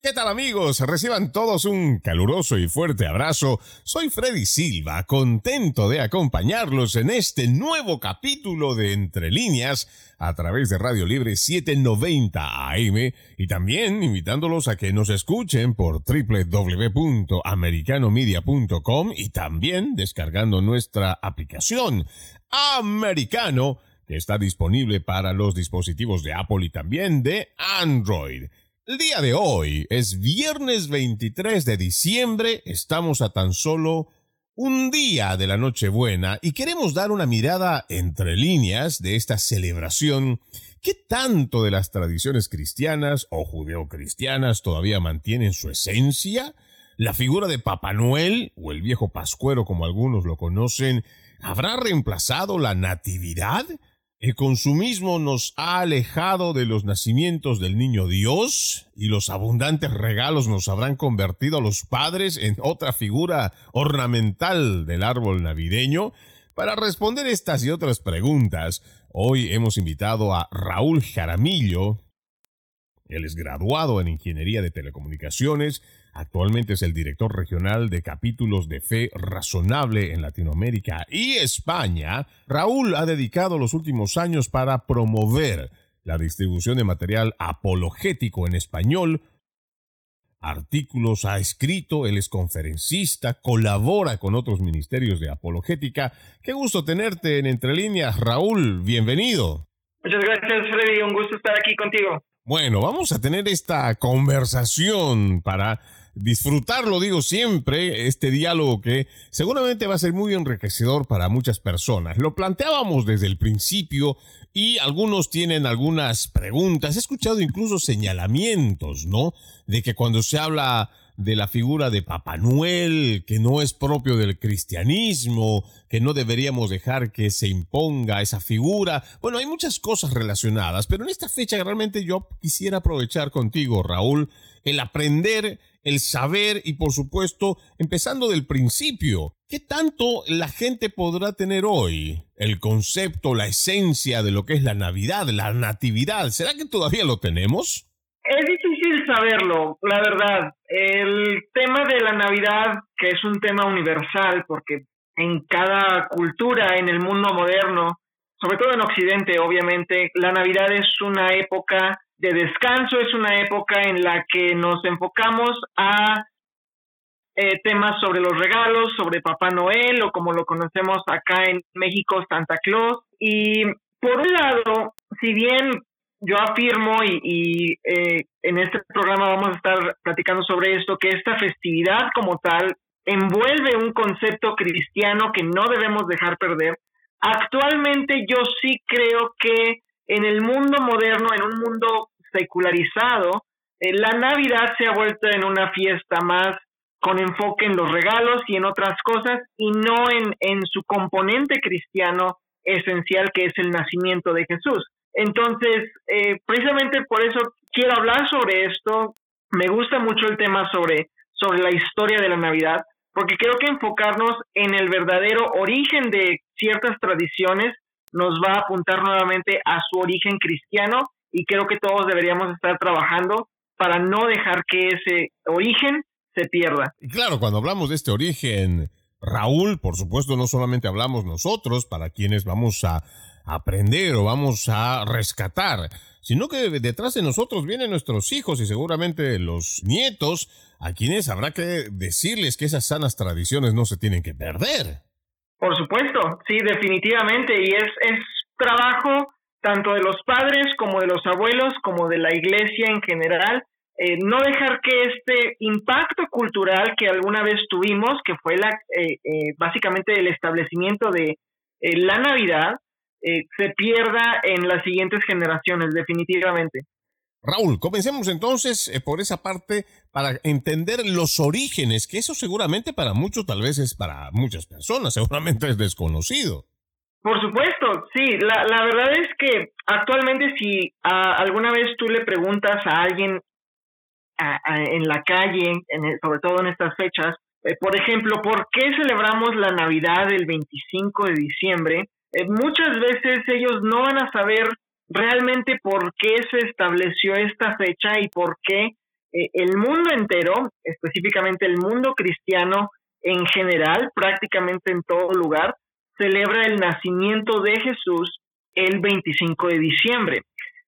¿Qué tal amigos? Reciban todos un caluroso y fuerte abrazo. Soy Freddy Silva, contento de acompañarlos en este nuevo capítulo de Entre líneas a través de Radio Libre 790 AM y también invitándolos a que nos escuchen por www.americanomedia.com y también descargando nuestra aplicación Americano que está disponible para los dispositivos de Apple y también de Android. El día de hoy es viernes 23 de diciembre, estamos a tan solo un día de la Nochebuena y queremos dar una mirada entre líneas de esta celebración que tanto de las tradiciones cristianas o judeocristianas todavía mantienen su esencia. La figura de Papá Noel, o el viejo Pascuero como algunos lo conocen, ¿habrá reemplazado la natividad? El consumismo nos ha alejado de los nacimientos del niño Dios y los abundantes regalos nos habrán convertido a los padres en otra figura ornamental del árbol navideño. Para responder estas y otras preguntas, hoy hemos invitado a Raúl Jaramillo. Él es graduado en Ingeniería de Telecomunicaciones, Actualmente es el director regional de capítulos de fe razonable en Latinoamérica y España. Raúl ha dedicado los últimos años para promover la distribución de material apologético en español. Artículos ha escrito, él es conferencista, colabora con otros ministerios de apologética. Qué gusto tenerte en Entre Líneas, Raúl, bienvenido. Muchas gracias, Freddy, un gusto estar aquí contigo. Bueno, vamos a tener esta conversación para disfrutarlo, digo siempre, este diálogo que seguramente va a ser muy enriquecedor para muchas personas. Lo planteábamos desde el principio y algunos tienen algunas preguntas. He escuchado incluso señalamientos, ¿no? De que cuando se habla de la figura de Papá Noel, que no es propio del cristianismo, que no deberíamos dejar que se imponga esa figura. Bueno, hay muchas cosas relacionadas, pero en esta fecha realmente yo quisiera aprovechar contigo, Raúl, el aprender el saber y por supuesto, empezando del principio, ¿qué tanto la gente podrá tener hoy? El concepto, la esencia de lo que es la Navidad, la natividad, ¿será que todavía lo tenemos? Es difícil saberlo, la verdad. El tema de la Navidad, que es un tema universal, porque en cada cultura, en el mundo moderno, sobre todo en Occidente, obviamente, la Navidad es una época de descanso, es una época en la que nos enfocamos a eh, temas sobre los regalos, sobre Papá Noel o como lo conocemos acá en México, Santa Claus. Y por un lado, si bien yo afirmo y, eh, en este programa vamos a estar platicando sobre esto, que esta festividad como tal envuelve un concepto cristiano que no debemos dejar perder, actualmente yo sí creo que en el mundo moderno, en un mundo secularizado, eh, la Navidad se ha vuelto en una fiesta más con enfoque en los regalos y en otras cosas y no en, en su componente cristiano esencial que es el nacimiento de Jesús. Entonces, eh, precisamente por eso quiero hablar sobre esto. Me gusta mucho el tema sobre, sobre la historia de la Navidad, porque creo que enfocarnos en el verdadero origen de ciertas tradiciones nos va a apuntar nuevamente a su origen cristiano y creo que todos deberíamos estar trabajando para no dejar que ese origen se pierda. Claro, cuando hablamos de este origen, Raúl, por supuesto, no solamente hablamos nosotros, para quienes vamos a aprender o vamos a rescatar, sino que detrás de nosotros vienen nuestros hijos y seguramente los nietos, a quienes habrá que decirles que esas sanas tradiciones no se tienen que perder. Por supuesto, sí, definitivamente, y es, es trabajo tanto de los padres como de los abuelos, como de la iglesia en general, eh, no dejar que este impacto cultural que alguna vez tuvimos, que fue la, eh, eh, básicamente el establecimiento de la Navidad, se pierda en las siguientes generaciones, definitivamente. Raúl, comencemos entonces por esa parte para entender los orígenes, que eso seguramente para muchos, tal vez es para muchas personas, seguramente es desconocido. Por supuesto, sí. La, la verdad es que actualmente si alguna vez tú le preguntas a alguien en la calle, sobre todo en estas fechas. Eh, por ejemplo, ¿por qué celebramos la Navidad el 25 de diciembre? Eh, muchas veces ellos no van a saber realmente por qué se estableció esta fecha y por qué eh, el mundo entero, específicamente el mundo cristiano en general, prácticamente en todo lugar, celebra el nacimiento de Jesús el 25 de diciembre.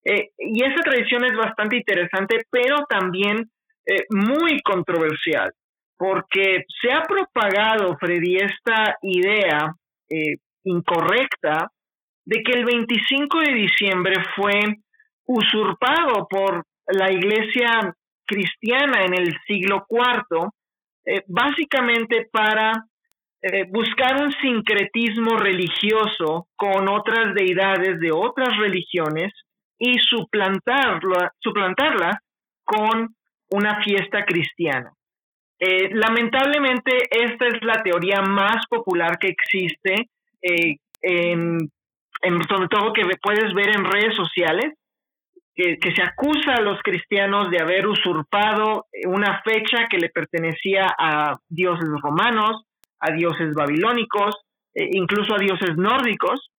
Eh, y esa tradición es bastante interesante, pero también eh, muy controversial, porque se ha propagado, Freddy, esta idea incorrecta de que el 25 de diciembre fue usurpado por la iglesia cristiana en el siglo IV, eh, básicamente para eh, buscar un sincretismo religioso con otras deidades de otras religiones y suplantarla, con una fiesta cristiana. Eh, lamentablemente, esta es la teoría más popular que existe, en, sobre todo que puedes ver en redes sociales, que, se acusa a los cristianos de haber usurpado una fecha que le pertenecía a dioses romanos, a dioses babilónicos, e incluso a dioses nórdicos,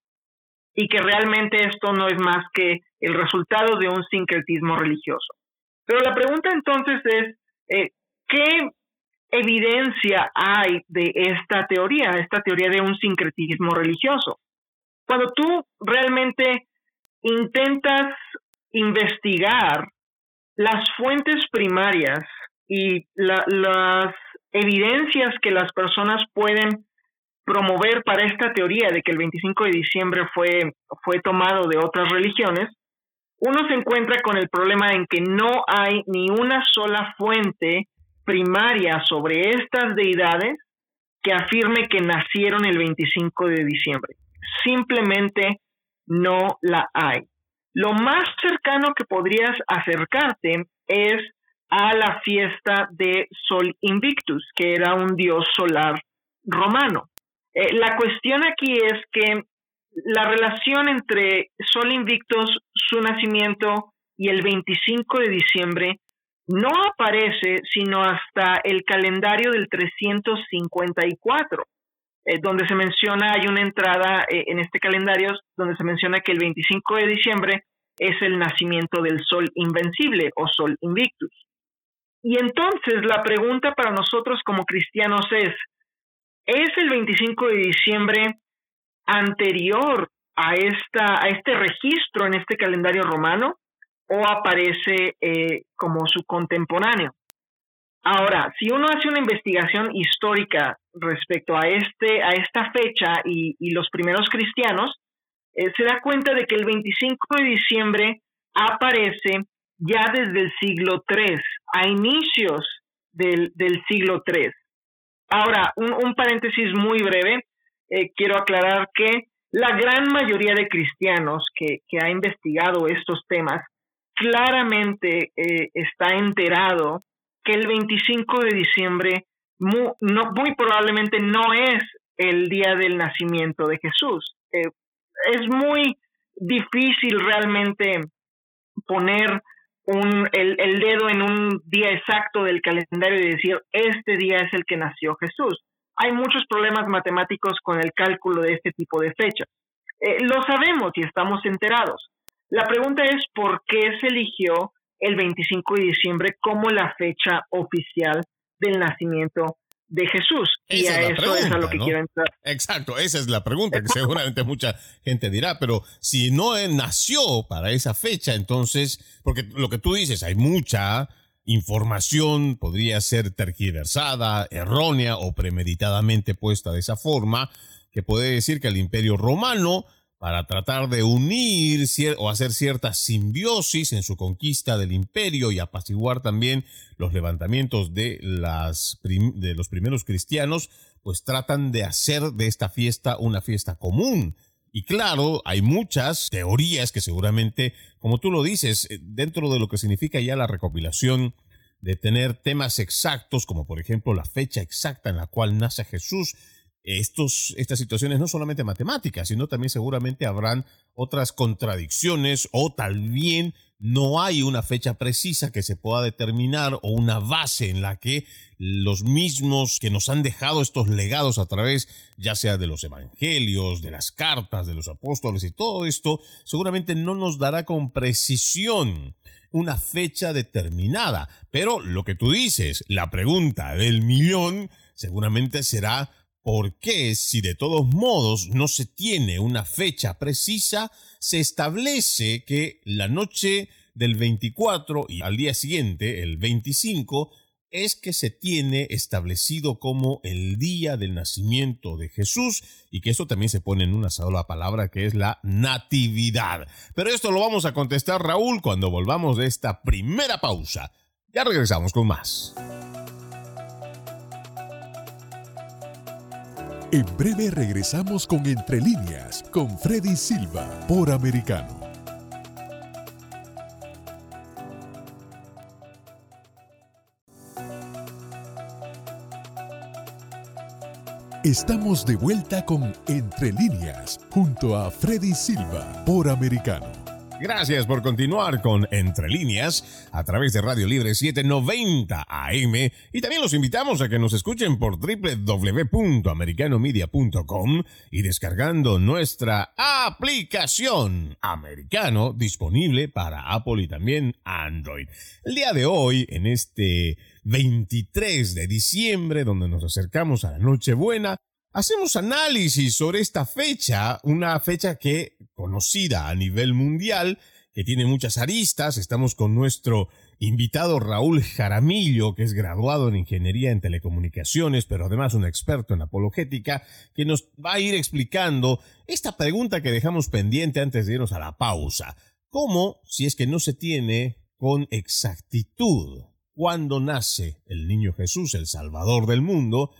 y que realmente esto no es más que el resultado de un sincretismo religioso. Pero la pregunta entonces es, eh, ¿qué evidencia hay de esta teoría, esta teoría de un sincretismo religioso? Cuando tú realmente intentas investigar las fuentes primarias y las evidencias que las personas pueden promover para esta teoría de que el 25 de diciembre fue, fue tomado de otras religiones, uno se encuentra con el problema en que no hay ni una sola fuente primaria sobre estas deidades que afirme que nacieron el 25 de diciembre. Simplemente no la hay. Lo más cercano que podrías acercarte es a la fiesta de Sol Invictus, que era un dios solar romano. Eh, la cuestión aquí es que la relación entre Sol Invictus, su nacimiento, y el 25 de diciembre no aparece sino hasta el calendario del 354, eh, donde se menciona, hay una entrada eh, en este calendario donde se menciona que el 25 de diciembre es el nacimiento del sol invencible o sol invictus. Y entonces la pregunta para nosotros como cristianos es, ¿es el 25 de diciembre anterior a, esta, a este registro en este calendario romano o aparece eh, como su contemporáneo? Ahora, si uno hace una investigación histórica respecto a, este, a esta fecha y, los primeros cristianos, eh, se da cuenta de que el 25 de diciembre aparece ya desde el siglo III, a inicios del, siglo III. Ahora, un, paréntesis muy breve, eh, quiero aclarar que la gran mayoría de cristianos que, ha investigado estos temas claramente eh, está enterado que el 25 de diciembre muy, no, muy probablemente no es el día del nacimiento de Jesús. Eh, es muy difícil realmente poner el, dedo en un día exacto del calendario y decir, este día es el que nació Jesús. Hay muchos problemas matemáticos con el cálculo de este tipo de fechas. Eh, lo sabemos y estamos enterados. La pregunta es por qué se eligió el 25 de diciembre como la fecha oficial del nacimiento de Jesús. y a eso es a lo que quiero entrar. Exacto, esa es la pregunta que seguramente mucha gente dirá, pero si no nació para esa fecha, entonces, porque lo que tú dices, hay mucha información, podría ser tergiversada, errónea o premeditadamente puesta de esa forma, que puede decir que el imperio romano para tratar de unir o hacer cierta simbiosis en su conquista del imperio y apaciguar también los levantamientos de, los primeros cristianos, pues tratan de hacer de esta fiesta una fiesta común. Y claro, hay muchas teorías que seguramente, como tú lo dices, eh, dentro de lo que significa ya la recopilación de tener temas exactos, como por ejemplo la fecha exacta en la cual nace Jesús, estos, estas situaciones no solamente matemáticas, sino también seguramente habrán otras contradicciones o tal bien no hay una fecha precisa que se pueda determinar o una base en la que los mismos que nos han dejado estos legados a través ya sea de los evangelios, de las cartas, de los apóstoles y todo esto, seguramente no nos dará con precisión una fecha determinada. Pero lo que tú dices, la pregunta del millón, seguramente será ¿por qué si de todos modos no se tiene una fecha precisa, se establece que la noche del 24 y al día siguiente, el 25, es que se tiene establecido como el día del nacimiento de Jesús y que eso también se pone en una sola palabra que es la natividad. Pero esto lo vamos a contestar Raúl cuando volvamos de esta primera pausa. Ya regresamos con más. En breve regresamos con Entre líneas con Freddy Silva por Americano. Estamos de vuelta con Entre líneas junto a Freddy Silva por Americano. Gracias por continuar con Entre líneas a través de Radio Libre 790 AM y también los invitamos a que nos escuchen por www.americanomedia.com y descargando nuestra aplicación americano disponible para Apple y también Android. El día de hoy en este 23 de diciembre, donde nos acercamos a la Nochebuena, hacemos análisis sobre esta fecha, una fecha que conocida a nivel mundial, que tiene muchas aristas. Estamos con nuestro invitado Raúl Jaramillo, que es graduado en Ingeniería en Telecomunicaciones, pero además un experto en apologética, que nos va a ir explicando esta pregunta que dejamos pendiente antes de irnos a la pausa. ¿Cómo, si es que no se tiene con exactitud cuándo nace el niño Jesús, el Salvador del mundo,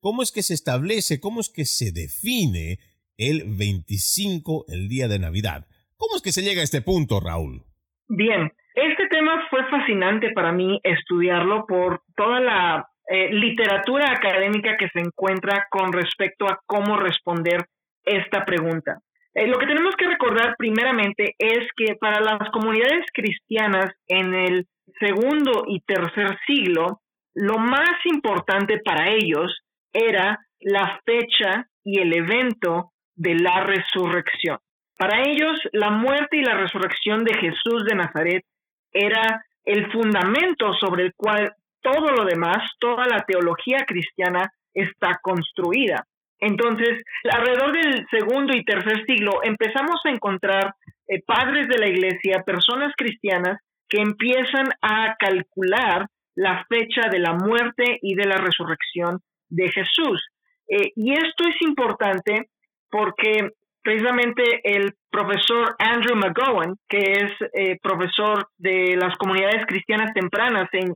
cómo es que se establece, cómo es que se define el 25, el día de Navidad. ¿Cómo es que se llega a este punto, Raúl? Bien, este tema fue fascinante para mí estudiarlo por toda la eh, literatura académica que se encuentra con respecto a cómo responder esta pregunta. Eh, lo que tenemos que recordar primeramente es que para las comunidades cristianas en el segundo y tercer siglo, lo más importante para ellos era la fecha y el evento de la resurrección. Para ellos, la muerte y la resurrección de Jesús de Nazaret era el fundamento sobre el cual todo lo demás, toda la teología cristiana está construida. Entonces, alrededor del segundo y tercer siglo empezamos a encontrar eh, padres de la iglesia, personas cristianas que empiezan a calcular la fecha de la muerte y de la resurrección de Jesús. Eh, y esto es importante porque precisamente el profesor Andrew McGowan, que es eh, profesor de las comunidades cristianas tempranas en,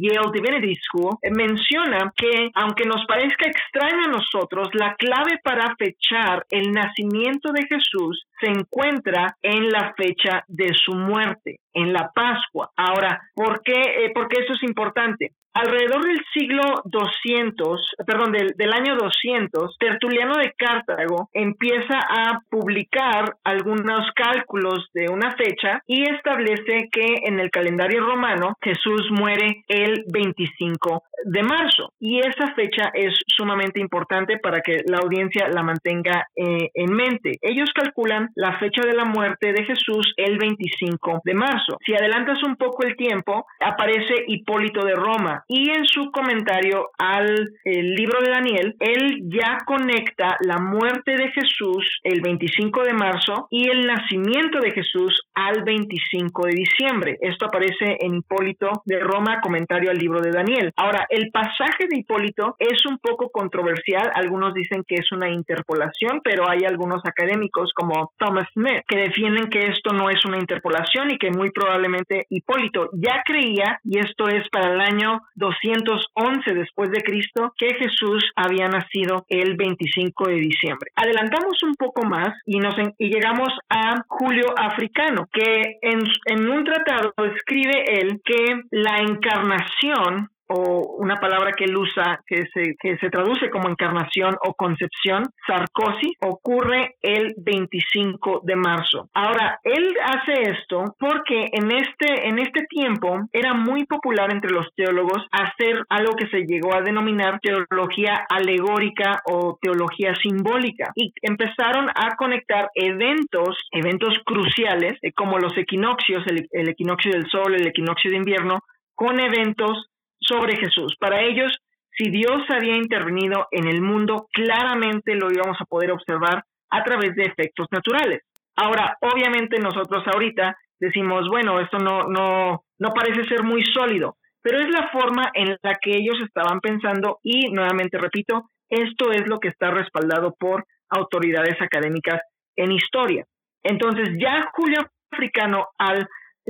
Yale Divinity School, eh, menciona que aunque nos parezca extraño a nosotros, la clave para fechar el nacimiento de Jesús se encuentra en la fecha de su muerte, en la Pascua. Ahora, ¿por qué, eh, eso es importante? Alrededor del siglo 200, perdón, del, del año 200, Tertuliano de Cartago empieza a publicar algunos cálculos de una fecha y establece que en el calendario romano Jesús muere el 25 de marzo. Y esa fecha es sumamente importante para que la audiencia la mantenga eh, en mente. Ellos calculan la fecha de la muerte de Jesús el 25 de marzo. Si adelantas un poco el tiempo, aparece Hipólito de Roma y en su comentario al libro de Daniel, él ya conecta la muerte de Jesús el 25 de marzo y el nacimiento de Jesús al 25 de diciembre. Esto aparece en Hipólito de Roma, comentario al libro de Daniel. Ahora, el pasaje de Hipólito es un poco controversial. Algunos dicen que es una interpolación, pero hay algunos académicos como Thomas Smith que defienden que esto no es una interpolación y que muy probablemente Hipólito ya creía, y esto es para el año 211 después de Cristo, que Jesús había nacido el 25 de diciembre. Adelantamos un poco más y, nos y llegamos a Julio Africano, que en, en un tratado escribe él que la encarnación o una palabra que él usa que se, que se traduce como encarnación o concepción, sarcosis, ocurre el 25 de marzo. Ahora, él hace esto porque en este, en este tiempo era muy popular entre los teólogos hacer algo que se llegó a denominar teología alegórica o teología simbólica y empezaron a conectar eventos, eventos cruciales eh, como los equinoccios, el equinoccio del sol, el equinoccio de invierno, con eventos sobre Jesús. Para ellos, si Dios había intervenido en el mundo, claramente lo íbamos a poder observar a través de efectos naturales. Ahora, obviamente nosotros ahorita decimos, bueno, esto no, no, no parece ser muy sólido, pero es la forma en la que ellos estaban pensando y, nuevamente repito, esto es lo que está respaldado por autoridades académicas en historia. Entonces, ya Julio Africano, al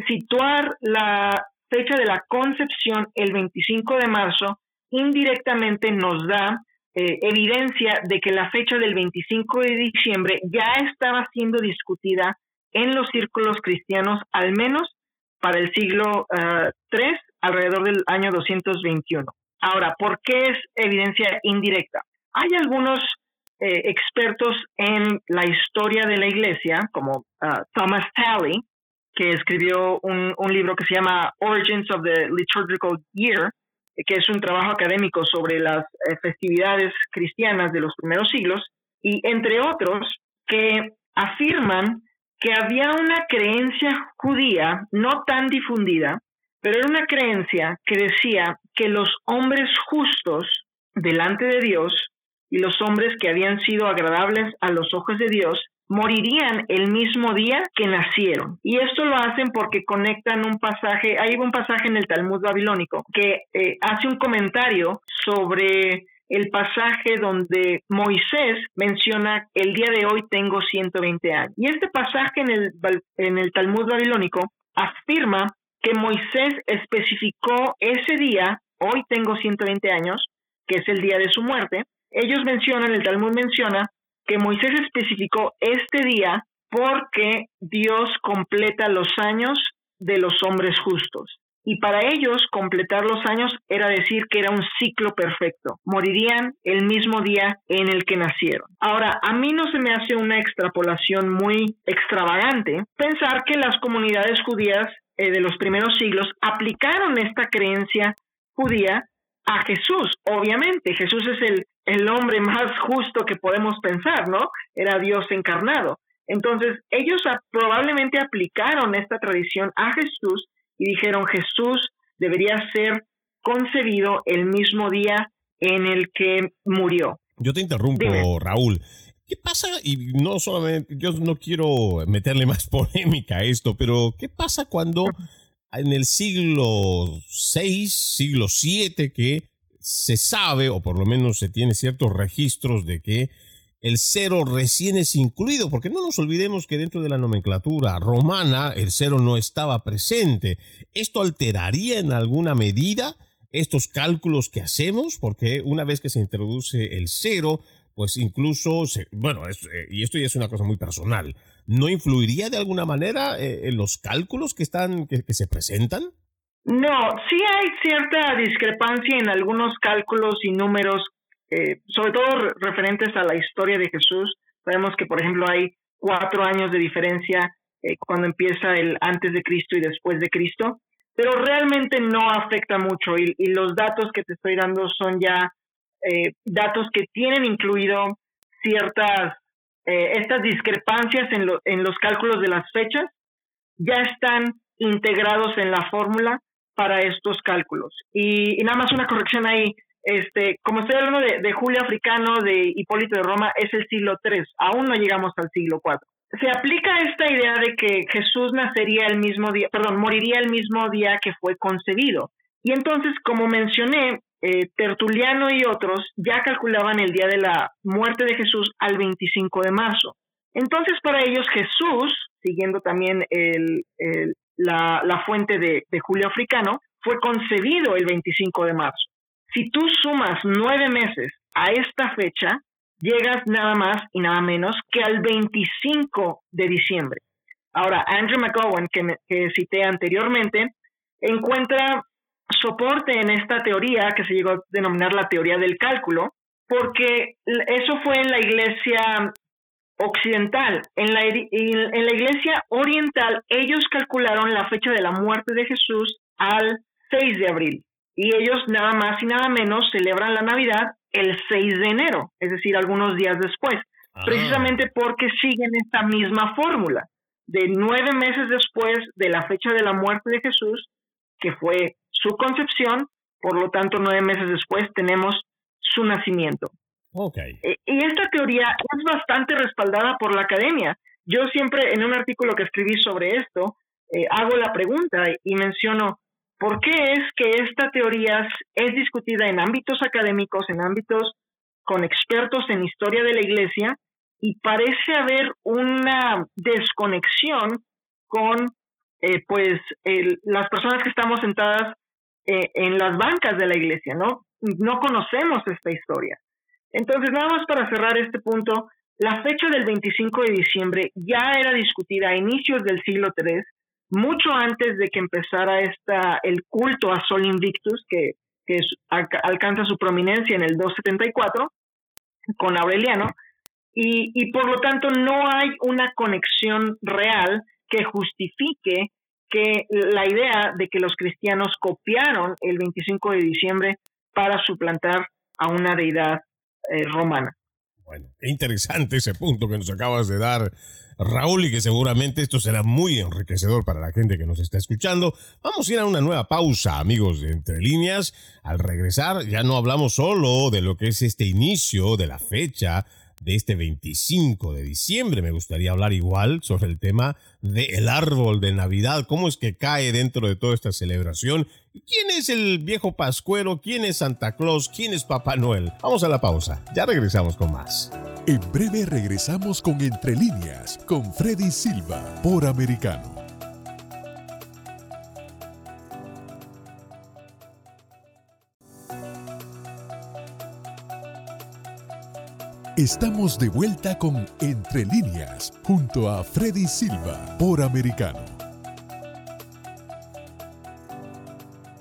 situar la fecha de la concepción, el 25 de marzo, indirectamente nos da eh, evidencia de que la fecha del 25 de diciembre ya estaba siendo discutida en los círculos cristianos, al menos para el siglo III, eh, alrededor del año 221. Ahora, ¿por qué es evidencia indirecta? Hay algunos eh, expertos en la historia de la iglesia, como Thomas Talley, que escribió un, libro que se llama Origins of the Liturgical Year, que es un trabajo académico sobre las eh, festividades cristianas de los primeros siglos, y entre otros, que afirman que había una creencia judía no tan difundida, pero era una creencia que decía que los hombres justos delante de Dios y los hombres que habían sido agradables a los ojos de Dios morirían el mismo día que nacieron. Y esto lo hacen porque conectan un pasaje, hay un pasaje en el Talmud babilónico que eh, hace un comentario sobre el pasaje donde Moisés menciona el día de hoy tengo 120 años. Y este pasaje en el, en el Talmud babilónico afirma que Moisés especificó ese día, hoy tengo 120 años, que es el día de su muerte. Ellos mencionan, el Talmud menciona que Moisés especificó este día porque Dios completa los años de los hombres justos. Y para ellos completar los años era decir que era un ciclo perfecto. Morirían el mismo día en el que nacieron. Ahora, a mí no se me hace una extrapolación muy extravagante pensar que las comunidades judías eh, de los primeros siglos aplicaron esta creencia judía a Jesús. Obviamente, Jesús es el, el hombre más justo que podemos pensar, ¿no? Era Dios encarnado. Entonces, ellos probablemente aplicaron esta tradición a Jesús y dijeron, Jesús debería ser concebido el mismo día en el que murió. Yo te interrumpo, Raúl. ¿Qué pasa? Y no solamente, yo no quiero meterle más polémica a esto, pero ¿qué pasa cuando en el siglo VI, siglo VII, que se sabe, o por lo menos se tiene ciertos registros de que el cero recién es incluido, porque no nos olvidemos que dentro de la nomenclatura romana el cero no estaba presente. ¿Esto alteraría en alguna medida estos cálculos que hacemos? Porque una vez que se introduce el cero, pues incluso, bueno, eh, y esto ya es una cosa muy personal, ¿no influiría de alguna manera eh, en los cálculos que, están, que, se presentan? No, sí hay cierta discrepancia en algunos cálculos y números, eh, sobre todo referentes a la historia de Jesús. Sabemos que, por ejemplo, hay cuatro años de diferencia cuando empieza el antes de Cristo y después de Cristo, pero realmente no afecta mucho y, y los datos que te estoy dando son ya eh, datos que tienen incluido ciertas, eh, estas discrepancias en, en los cálculos de las fechas, ya están integrados en la fórmula para estos cálculos. Y, nada más una corrección ahí, este, como estoy hablando de, Julio Africano, de Hipólito de Roma, es el siglo III, aún no llegamos al siglo IV. Se aplica esta idea de que Jesús nacería el mismo día, perdón, moriría el mismo día que fue concebido. Y entonces, como mencioné, eh, Tertuliano y otros ya calculaban el día de la muerte de Jesús al 25 de marzo. Entonces, para ellos, Jesús, siguiendo también la, fuente de, de Julio Africano, fue concebido el 25 de marzo. Si tú sumas nueve meses a esta fecha, llegas nada más y nada menos que al 25 de diciembre. Ahora, Andrew McGowan, que, que cité anteriormente, encuentra soporte en esta teoría que se llegó a denominar la teoría del cálculo, porque eso fue en la iglesia occidental. En la, en la iglesia oriental ellos calcularon la fecha de la muerte de Jesús al 6 de abril y ellos nada más y nada menos celebran la Navidad el 6 de enero, es decir, algunos días después, ah. precisamente porque siguen esta misma fórmula de nueve meses después de la fecha de la muerte de Jesús, que fue su concepción, por lo tanto nueve meses después tenemos su nacimiento. Okay. Y esta teoría es bastante respaldada por la academia. Yo siempre en un artículo que escribí sobre esto eh, hago la pregunta y menciono, ¿por qué es que esta teoría es discutida en ámbitos académicos, en ámbitos con expertos en historia de la iglesia, y parece haber una desconexión con eh, pues las personas que estamos sentadas eh, en las bancas de la iglesia, ¿no? No conocemos esta historia. Entonces, nada más para cerrar este punto, la fecha del 25 de diciembre ya era discutida a inicios del siglo III, mucho antes de que empezara esta, el culto a Sol Invictus, que, que alcanza su prominencia en el 274 con Aureliano, y, y por lo tanto no hay una conexión real que justifique que la idea de que los cristianos copiaron el 25 de diciembre para suplantar a una deidad eh, romana. Bueno, interesante ese punto que nos acabas de dar, Raúl, y que seguramente esto será muy enriquecedor para la gente que nos está escuchando. Vamos a ir a una nueva pausa, amigos de Entre Líneas. Al regresar, ya no hablamos solo de lo que es este inicio de la fecha de este 25 de diciembre. Me gustaría hablar igual sobre el tema del árbol de Navidad, cómo es que cae dentro de toda esta celebración. ¿Quién es el viejo Pascuero? ¿Quién es Santa Claus? ¿Quién es Papá Noel? Vamos a la pausa, ya regresamos con más. En breve regresamos con Entre líneas, con Freddy Silva, por Americano. Estamos de vuelta con Entre líneas, junto a Freddy Silva, por Americano.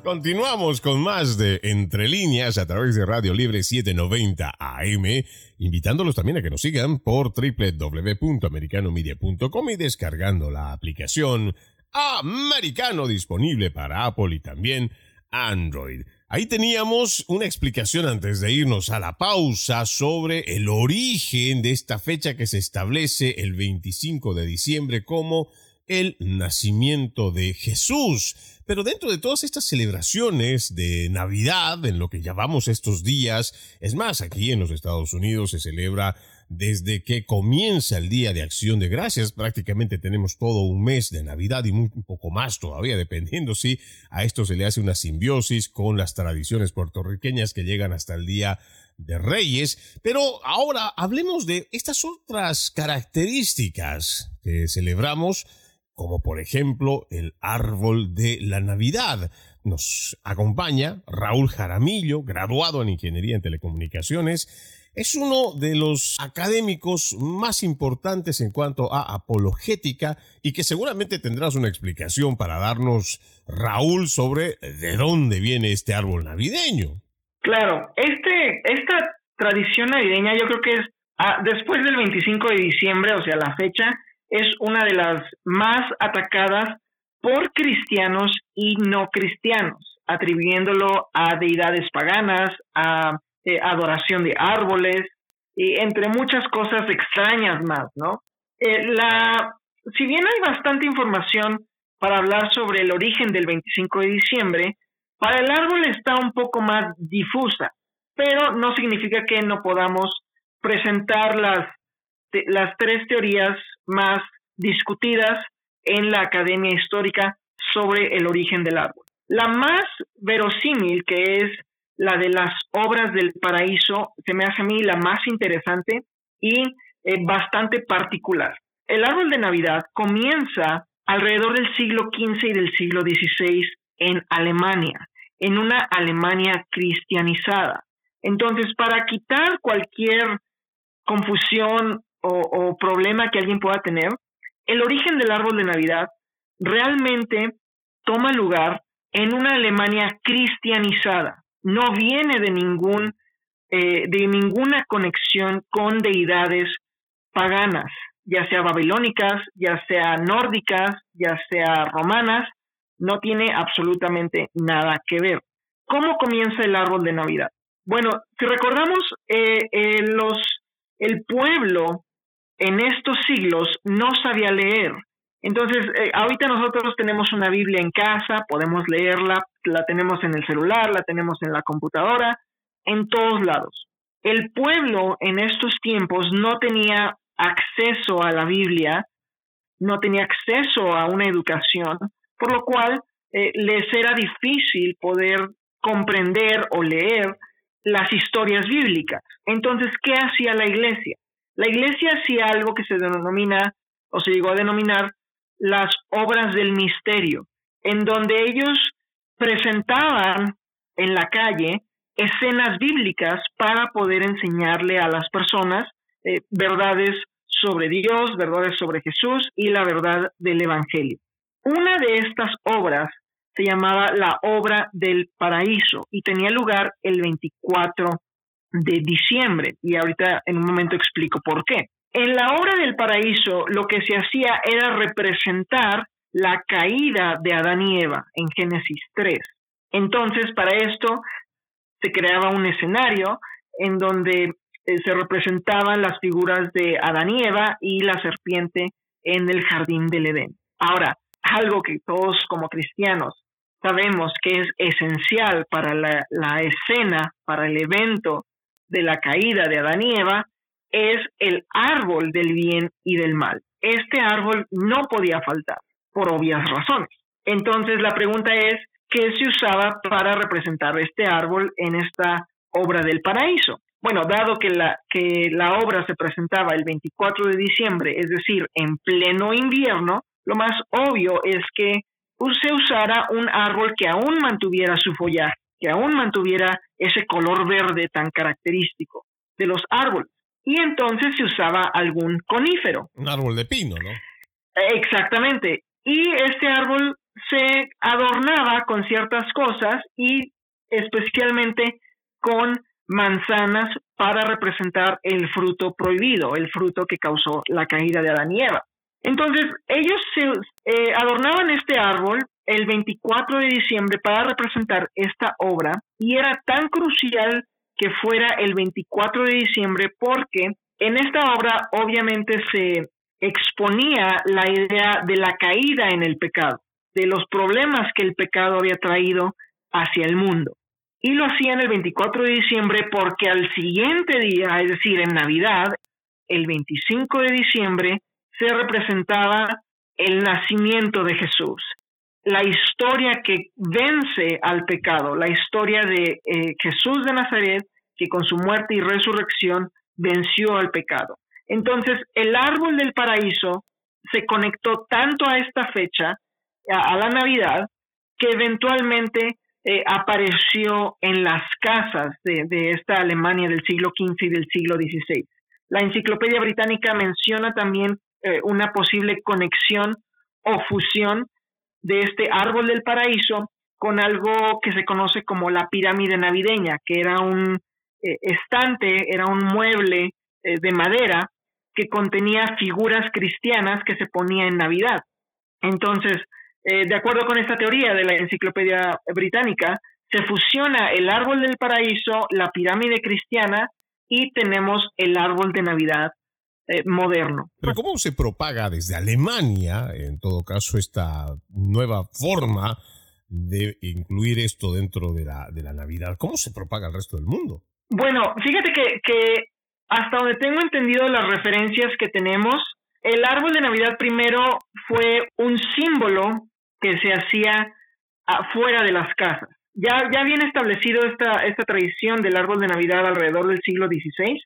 Continuamos con más de Entre líneas a través de Radio Libre 790 AM, invitándolos también a que nos sigan por www.americanomedia.com y descargando la aplicación Americano disponible para Apple y también Android. Ahí teníamos una explicación antes de irnos a la pausa sobre el origen de esta fecha que se establece el 25 de diciembre como el nacimiento de Jesús. Pero dentro de todas estas celebraciones de Navidad, en lo que llamamos estos días, es más, aquí en los Estados Unidos se celebra desde que comienza el Día de Acción de Gracias, prácticamente tenemos todo un mes de Navidad y un poco más todavía, dependiendo si a esto se le hace una simbiosis con las tradiciones puertorriqueñas que llegan hasta el Día de Reyes. Pero ahora hablemos de estas otras características que celebramos, como por ejemplo el árbol de la Navidad. Nos acompaña Raúl Jaramillo, graduado en Ingeniería en Telecomunicaciones es uno de los académicos más importantes en cuanto a apologética y que seguramente tendrás una explicación para darnos, Raúl, sobre de dónde viene este árbol navideño. Claro, este, esta tradición navideña yo creo que es ah, después del 25 de diciembre, o sea, la fecha, es una de las más atacadas por cristianos y no cristianos, atribuyéndolo a deidades paganas, a eh, adoración de árboles, y entre muchas cosas extrañas más, ¿no? Eh, la, si bien hay bastante información para hablar sobre el origen del 25 de diciembre, para el árbol está un poco más difusa, pero no significa que no podamos presentar las, las tres teorías más discutidas en la academia histórica sobre el origen del árbol. La más verosímil, que es la de las obras del paraíso se me hace a mí la más interesante y eh, bastante particular. El árbol de Navidad comienza alrededor del siglo XV y del siglo XVI en Alemania, en una Alemania cristianizada. Entonces, para quitar cualquier confusión o, problema que alguien pueda tener, el origen del árbol de Navidad realmente toma lugar en una Alemania cristianizada. No viene de ningún eh, de ninguna conexión con deidades paganas, ya sea babilónicas, ya sea nórdicas, ya sea romanas, no tiene absolutamente nada que ver. ¿Cómo comienza el árbol de Navidad? Bueno, si recordamos, eh, eh, los, el pueblo en estos siglos no sabía leer. Entonces, ahorita nosotros tenemos una Biblia en casa, podemos leerla, la tenemos en el celular, la tenemos en la computadora, en todos lados. El pueblo en estos tiempos no tenía acceso a la Biblia, no tenía acceso a una educación, por lo cual eh, les era difícil poder comprender o leer las historias bíblicas. Entonces, ¿qué hacía la iglesia? La iglesia hacía algo que se denomina, o se llegó a denominar, las obras del misterio, en donde ellos presentaban en la calle escenas bíblicas para poder enseñarle a las personas eh, verdades sobre Dios, verdades sobre Jesús y la verdad del Evangelio. Una de estas obras se llamaba la obra del paraíso y tenía lugar el 24 de diciembre y ahorita en un momento explico por qué. En la obra del paraíso lo que se hacía era representar la caída de Adán y Eva en Génesis 3. Entonces, para esto se creaba un escenario en donde eh, se representaban las figuras de Adán y Eva y la serpiente en el jardín del Edén. Ahora, algo que todos como cristianos sabemos que es esencial para la, la escena, para el evento de la caída de Adán y Eva, es el árbol del bien y del mal. Este árbol no podía faltar, por obvias razones. Entonces la pregunta es, que se usaba para representar este árbol en esta obra del paraíso. Bueno, dado que la, que la obra se presentaba el 24 de diciembre, es decir, en pleno invierno, lo más obvio es que se usara un árbol que aún mantuviera su follaje, que aún mantuviera ese color verde tan característico de los árboles. Y entonces se usaba algún conífero. Un árbol de pino, ¿no? Exactamente. Y este árbol se adornaba con ciertas cosas y especialmente con manzanas para representar el fruto prohibido, el fruto que causó la caída de Adán y Eva. Entonces, ellos se, eh, adornaban este árbol el 24 de diciembre para representar esta obra y era tan crucial que fuera el 24 de diciembre porque en esta obra obviamente se exponía la idea de la caída en el pecado de los problemas que el pecado había traído hacia el mundo. Y lo hacían el 24 de diciembre porque al siguiente día, es decir, en Navidad, el 25 de diciembre, se representaba el nacimiento de Jesús, la historia que vence al pecado, la historia de eh, Jesús de Nazaret, que con su muerte y resurrección venció al pecado. Entonces, el árbol del paraíso se conectó tanto a esta fecha a, la Navidad que eventualmente eh, apareció en las casas de, esta Alemania del siglo XV y del siglo XVI. La enciclopedia británica menciona también eh, una posible conexión o fusión de este árbol del paraíso con algo que se conoce como la pirámide navideña, que era un eh, estante, era un mueble de madera que contenía figuras cristianas que se ponía en Navidad. Entonces, eh, de acuerdo con esta teoría de la enciclopedia británica, se fusiona el árbol del paraíso, la pirámide cristiana y tenemos el árbol de Navidad eh, moderno. Pero ¿cómo se propaga desde Alemania, en todo caso, esta nueva forma de incluir esto dentro de la, de la Navidad? ¿Cómo se propaga al resto del mundo? Bueno, fíjate que, que hasta donde tengo entendido las referencias que tenemos, el árbol de Navidad primero fue un símbolo que se hacía afuera de las casas. Ya, ya bien establecido esta, esta tradición del árbol de Navidad alrededor del siglo XVI,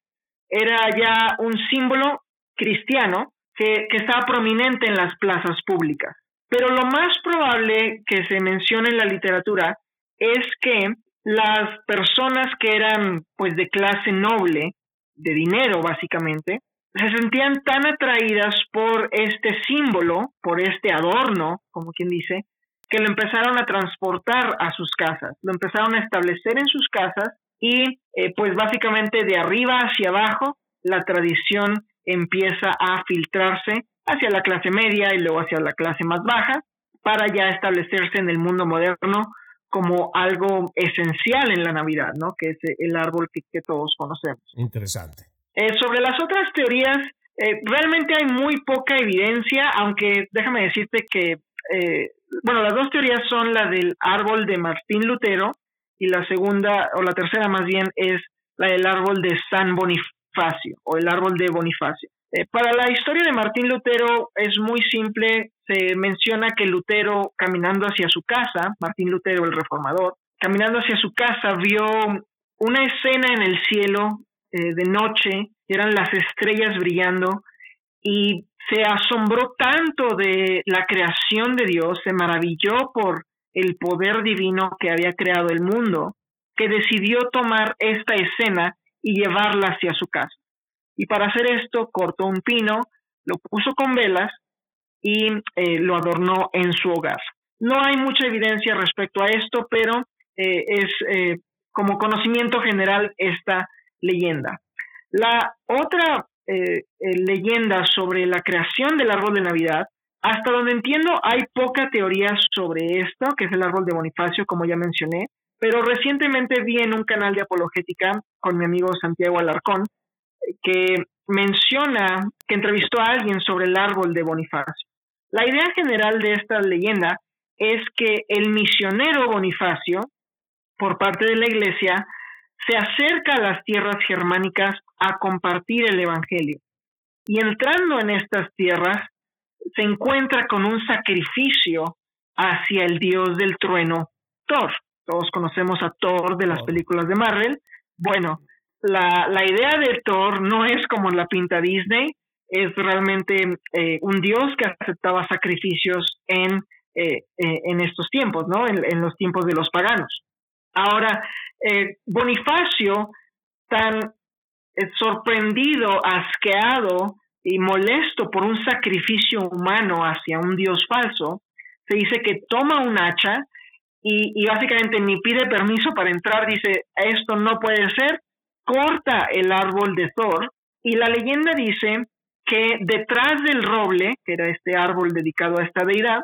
era ya un símbolo cristiano que, que estaba prominente en las plazas públicas. Pero lo más probable que se mencione en la literatura es que las personas que eran pues de clase noble, de dinero básicamente, se sentían tan atraídas por este símbolo, por este adorno, como quien dice, que lo empezaron a transportar a sus casas, lo empezaron a establecer en sus casas y eh, pues básicamente de arriba hacia abajo la tradición empieza a filtrarse hacia la clase media y luego hacia la clase más baja para ya establecerse en el mundo moderno como algo esencial en la Navidad, ¿no? Que es el árbol que, todos conocemos. Interesante. Eh, sobre las otras teorías, eh, realmente hay muy poca evidencia, aunque déjame decirte que, eh, bueno, las dos teorías son la del árbol de Martín Lutero y la segunda, o la tercera más bien, es la del árbol de San Bonifacio o el árbol de Bonifacio. Eh, para la historia de Martín Lutero es muy simple, se menciona que Lutero caminando hacia su casa, Martín Lutero el reformador, caminando hacia su casa vio una escena en el cielo eh, de noche, eran las estrellas brillando y se asombró tanto de la creación de Dios, se maravilló por el poder divino que había creado el mundo, que decidió tomar esta escena y llevarla hacia su casa. Y para hacer esto cortó un pino, lo puso con velas y eh, lo adornó en su hogar. No hay mucha evidencia respecto a esto, pero eh, es eh, como conocimiento general esta leyenda. La otra leyenda sobre la creación del árbol de Navidad, hasta donde entiendo hay poca teoría sobre esto, que es el árbol de Bonifacio, como ya mencioné, pero recientemente vi en un canal de apologética con mi amigo Santiago Alarcón que menciona que entrevistó a alguien sobre el árbol de Bonifacio. La idea general de esta leyenda es que el misionero Bonifacio, por parte de la iglesia, se acerca a las tierras germánicas a compartir el Evangelio. Y entrando en estas tierras, se encuentra con un sacrificio hacia el dios del trueno, Thor. Todos conocemos a Thor de las películas de Marvel. Bueno, la, la idea de Thor no es como la pinta Disney, es realmente eh, un dios que aceptaba sacrificios en, eh, eh, en estos tiempos, ¿no? En, los tiempos de los paganos. Ahora, Bonifacio, tan sorprendido, asqueado y molesto por un sacrificio humano hacia un dios falso, se dice que toma un hacha y, y básicamente ni pide permiso para entrar, dice, esto no puede ser, corta el árbol de Thor y la leyenda dice que detrás del roble, que era este árbol dedicado a esta deidad,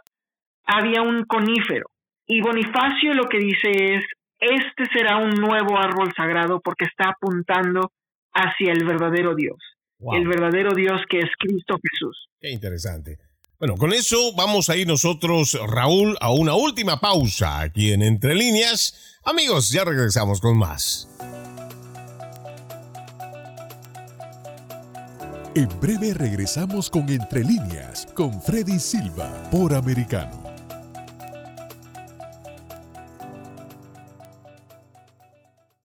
había un conífero. Y Bonifacio lo que dice es, este será un nuevo árbol sagrado porque está apuntando hacia el verdadero Dios, el verdadero Dios que es Cristo Jesús. Qué interesante. Bueno, con eso vamos a ir nosotros, Raúl, a una última pausa aquí en Entre Líneas. Amigos, ya regresamos con más. En breve regresamos con Entre líneas con Freddy Silva por Americano.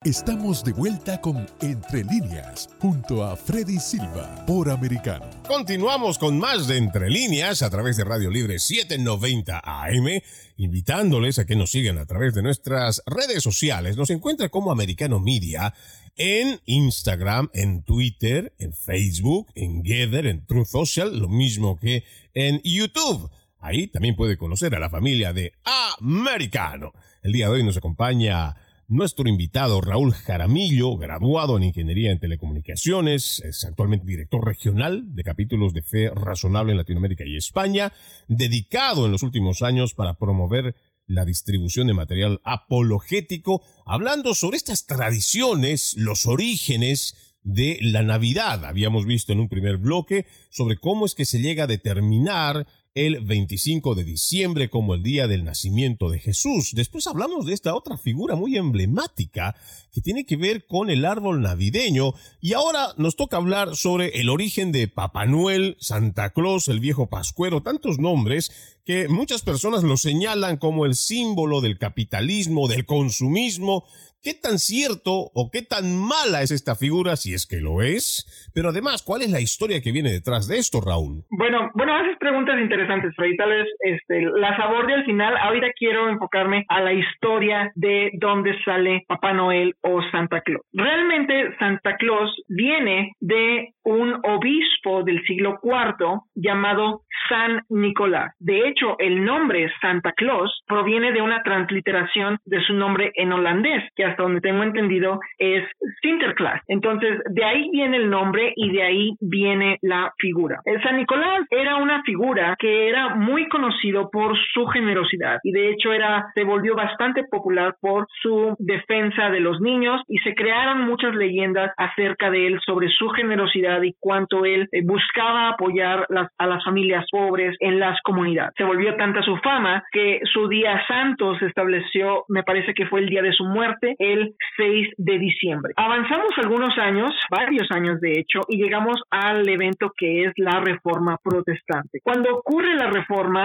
Estamos de vuelta con Entre líneas junto a Freddy Silva por Americano. Continuamos con más de Entre líneas a través de Radio Libre 790 AM, invitándoles a que nos sigan a través de nuestras redes sociales. Nos encuentra como Americano Media en Instagram, en Twitter, en Facebook, en Gather, en Truth Social, lo mismo que en YouTube. Ahí también puede conocer a la familia de Americano. El día de hoy nos acompaña nuestro invitado Raúl Jaramillo, graduado en Ingeniería en Telecomunicaciones, es actualmente director regional de capítulos de fe razonable en Latinoamérica y España, dedicado en los últimos años para promover la distribución de material apologético, hablando sobre estas tradiciones, los orígenes de la Navidad. Habíamos visto en un primer bloque sobre cómo es que se llega a determinar el 25 de diciembre como el día del nacimiento de Jesús. Después hablamos de esta otra figura muy emblemática que tiene que ver con el árbol navideño y ahora nos toca hablar sobre el origen de Papá Noel, Santa Claus, el viejo pascuero, tantos nombres que muchas personas lo señalan como el símbolo del capitalismo, del consumismo, ¿Qué tan cierto o qué tan mala es esta figura, si es que lo es? Pero además, ¿cuál es la historia que viene detrás de esto, Raúl? Bueno, bueno, haces preguntas interesantes, Freddy. Tal vez este, la sabor al final. Ahorita quiero enfocarme a la historia de dónde sale Papá Noel o Santa Claus. Realmente Santa Claus viene de un obispo del siglo IV llamado San Nicolás. De hecho, el nombre Santa Claus proviene de una transliteración de su nombre en holandés, que donde tengo entendido es Sinterklaas. Entonces, de ahí viene el nombre y de ahí viene la figura. San Nicolás era una figura que era muy conocido por su generosidad y de hecho era se volvió bastante popular por su defensa de los niños y se crearon muchas leyendas acerca de él sobre su generosidad y cuánto él eh, buscaba apoyar a las familias pobres en las comunidades. Se volvió tanta su fama que su día santo se estableció, me parece que fue el día de su muerte, el 6 de diciembre. Avanzamos algunos años, varios años de hecho, y llegamos al evento que es la reforma protestante. Cuando ocurre la reforma,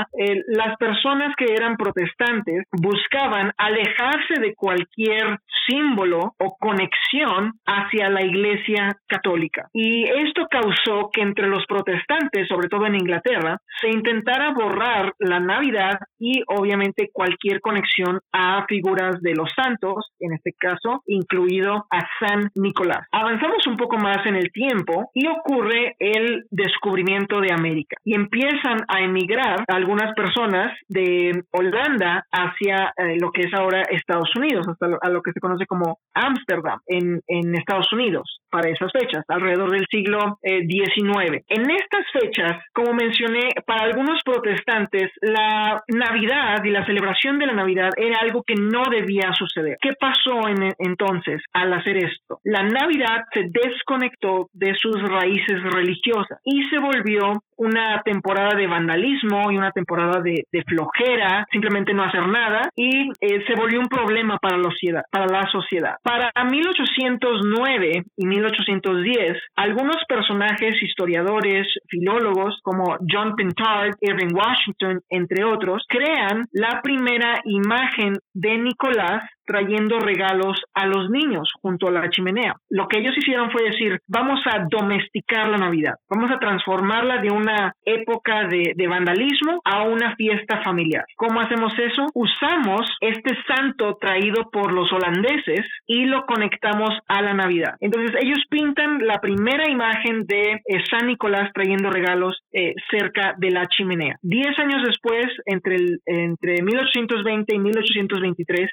las personas que eran protestantes buscaban alejarse de cualquier símbolo o conexión hacia la iglesia católica. Y esto causó que entre los protestantes, sobre todo en Inglaterra, se intentara borrar la Navidad y obviamente cualquier conexión a figuras de los santos, en este caso incluido a San Nicolás. Avanzamos un poco más en el tiempo y ocurre el descubrimiento de América y empiezan a emigrar algunas personas de Holanda hacia eh, lo que es ahora Estados Unidos, hasta lo que se conoce como Ámsterdam en, en, Estados Unidos para esas fechas, alrededor del siglo XIX. Eh, en estas fechas, como mencioné, para algunos protestantes la Navidad y la celebración de la Navidad era algo que no debía suceder. ¿Qué pasó en, entonces al hacer esto? La Navidad se desconectó de sus raíces religiosas y se volvió una temporada de vandalismo y una temporada de, flojera, simplemente no hacer nada, y eh, se volvió un problema para la, sociedad, para la sociedad. Para 1809 y 1810, algunos personajes, historiadores, filólogos como John Pintard, Irving Washington, entre otros, crean la primera imagen de Nicolás trayendo regalos a los niños junto a la chimenea. Lo que ellos hicieron fue decir, vamos a domesticar la Navidad, vamos a transformarla de una época de, vandalismo a una fiesta familiar. ¿Cómo hacemos eso? Usamos este santo traído por los holandeses y lo conectamos a la Navidad. Entonces ellos pintan la primera imagen de eh, San Nicolás trayendo regalos eh, cerca de la chimenea. Diez años después, entre, entre 1820 y 1823,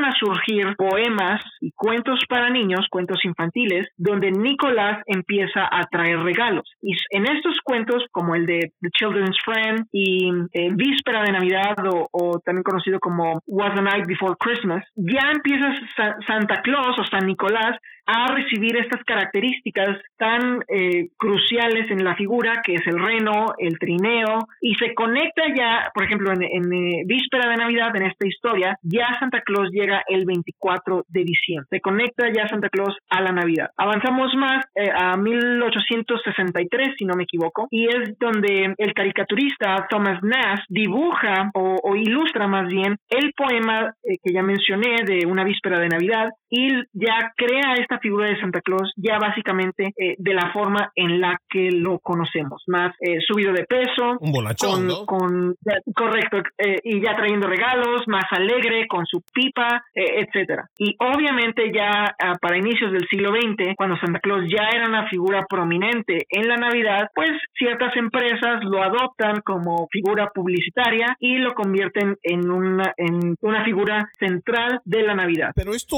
a surgir poemas y cuentos para niños, cuentos infantiles, donde Nicolás empieza a traer regalos. Y en estos cuentos, como el de The Children's Friend y eh, Víspera de Navidad o, también conocido como Was the Night Before Christmas, ya empieza Santa Claus o San Nicolás a recibir estas características tan eh, cruciales en la figura, que es el reno, el trineo, y se conecta ya, por ejemplo, en, eh, víspera de Navidad, en esta historia, ya Santa Claus llega el 24 de diciembre. Se conecta ya Santa Claus a la Navidad. Avanzamos más eh, a 1863, si no me equivoco, y es donde el caricaturista Thomas Nash dibuja o, ilustra más bien el poema que ya mencioné de una víspera de Navidad y ya crea esta figura de Santa Claus ya básicamente eh, de la forma en la que lo conocemos, más eh, subido de peso, un bonachón, con, correcto, eh, y ya trayendo regalos, más alegre, con su pipa, etcétera. Y obviamente ya ah, para inicios del siglo XX, cuando Santa Claus ya era una figura prominente en la Navidad, pues ciertas empresas lo adoptan como figura publicitaria y lo convierten en una, en una figura central de la Navidad. Pero esto,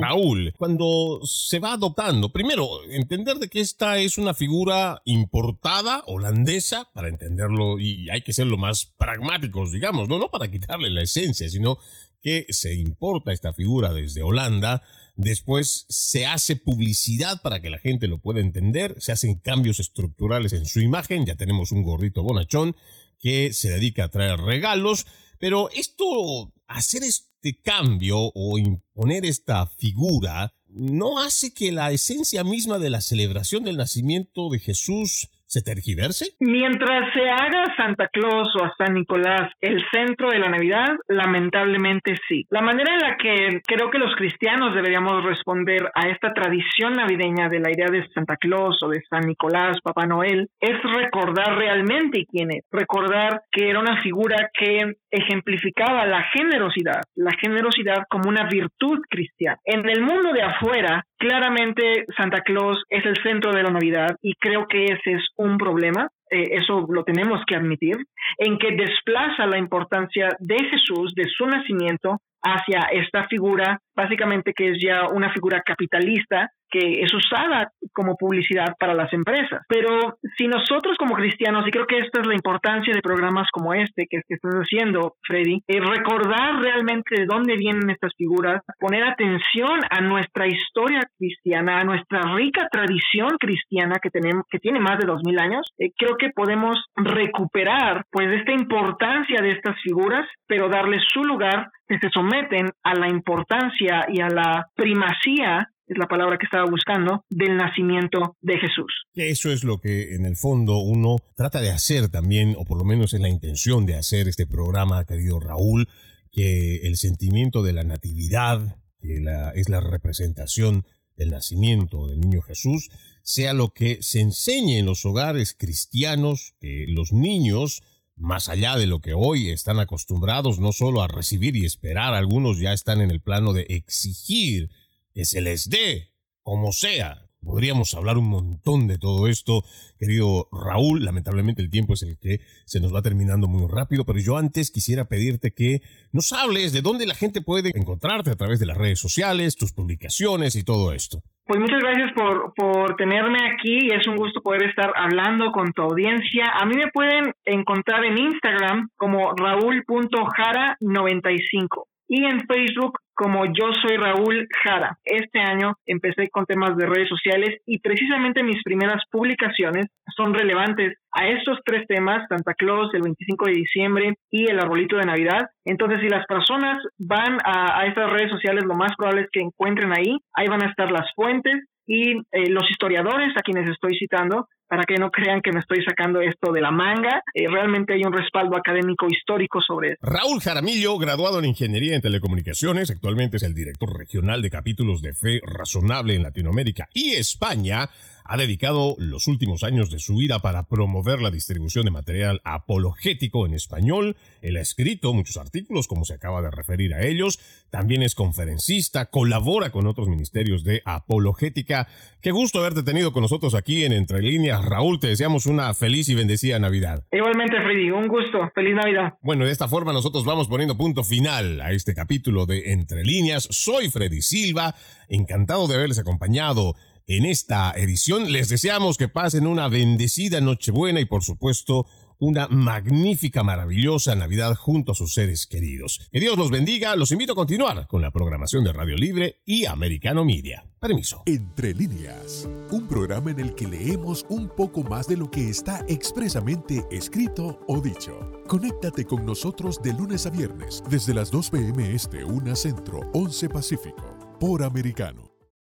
Raúl, cuando se va adoptando. Primero, entender de que esta es una figura importada, holandesa, para entenderlo, y hay que ser lo más pragmáticos, digamos, no, no para quitarle la esencia, sino que se importa esta figura desde Holanda, después se hace publicidad para que la gente lo pueda entender, se hacen cambios estructurales en su imagen, ya tenemos un gordito bonachón que se dedica a traer regalos, pero esto, hacer este cambio o imponer esta figura, no hace que la esencia misma de la celebración del nacimiento de Jesús se tergiverse? Mientras se haga Santa Claus o a San Nicolás el centro de la Navidad, lamentablemente sí. La manera en la que creo que los cristianos deberíamos responder a esta tradición navideña de la idea de Santa Claus o de San Nicolás, Papá Noel, es recordar realmente quién es, recordar que era una figura que ejemplificaba la generosidad, la generosidad como una virtud cristiana. En el mundo de afuera, claramente Santa Claus es el centro de la Navidad y creo que ese es un problema. Eh, eso lo tenemos que admitir, en que desplaza la importancia de Jesús, de su nacimiento, hacia esta figura, básicamente que es ya una figura capitalista que es usada como publicidad para las empresas. Pero si nosotros como cristianos, y creo que esta es la importancia de programas como este que, estás haciendo, Freddy, recordar realmente de dónde vienen estas figuras, poner atención a nuestra historia cristiana, a nuestra rica tradición cristiana que tenemos, que tiene más de dos mil años, eh, creo que podemos recuperar pues esta importancia de estas figuras, pero darles su lugar que se someten a la importancia y a la primacía es la palabra que estaba buscando, del nacimiento de Jesús. Eso es lo que en el fondo uno trata de hacer también, o por lo menos es la intención de hacer este programa, querido Raúl, que el sentimiento de la natividad, que es la representación del nacimiento del niño Jesús, sea lo que se enseñe en los hogares cristianos, que los niños más allá de lo que hoy están acostumbrados no solo a recibir y esperar, algunos ya están en el plano de exigir que se les dé, como sea. Podríamos hablar un montón de todo esto, querido Raúl. Lamentablemente el tiempo es el que se nos va terminando muy rápido, pero yo antes quisiera pedirte que nos hables de dónde la gente puede encontrarte a través de las redes sociales, tus publicaciones y todo esto. Pues muchas gracias por, por tenerme aquí y es un gusto poder estar hablando con tu audiencia. A mí me pueden encontrar en Instagram como raúl.jara95 y en Facebook como yo soy Raúl Jara. Este año empecé con temas de redes sociales y precisamente mis primeras publicaciones son relevantes a estos tres temas, Santa Claus, el 25 de diciembre y el arbolito de Navidad. Entonces, si las personas van a, estas redes sociales, lo más probable es que encuentren ahí, ahí van a estar las fuentes y eh, los historiadores a quienes estoy citando para que no crean que me estoy sacando esto de la manga. Eh, realmente hay un respaldo académico histórico sobre esto. Raúl Jaramillo, graduado en Ingeniería en Telecomunicaciones, actualmente es el director regional de capítulos de Fe Razonable en Latinoamérica y España ha dedicado los últimos años de su vida para promover la distribución de material apologético en español. Él ha escrito muchos artículos, como se acaba de referir a ellos. También es conferencista, colabora con otros ministerios de apologética. Qué gusto haberte tenido con nosotros aquí en Entre Líneas. Raúl, te deseamos una feliz y bendecida Navidad. Igualmente, Freddy, un gusto. Feliz Navidad. Bueno, de esta forma nosotros vamos poniendo punto final a este capítulo de Entre Líneas. Soy Freddy Silva, encantado de haberles acompañado en esta edición. Les deseamos que pasen una bendecida Nochebuena y por supuesto una magnífica, maravillosa Navidad junto a sus seres queridos. Que Dios los bendiga. Los invito a continuar con la programación de Radio Libre y Americano Media. Permiso. Entre líneas, un programa en el que leemos un poco más de lo que está expresamente escrito o dicho. Conéctate con nosotros de lunes a viernes desde las 2 p.m. Este, 1 Centro, 11 Pacífico, por Americano.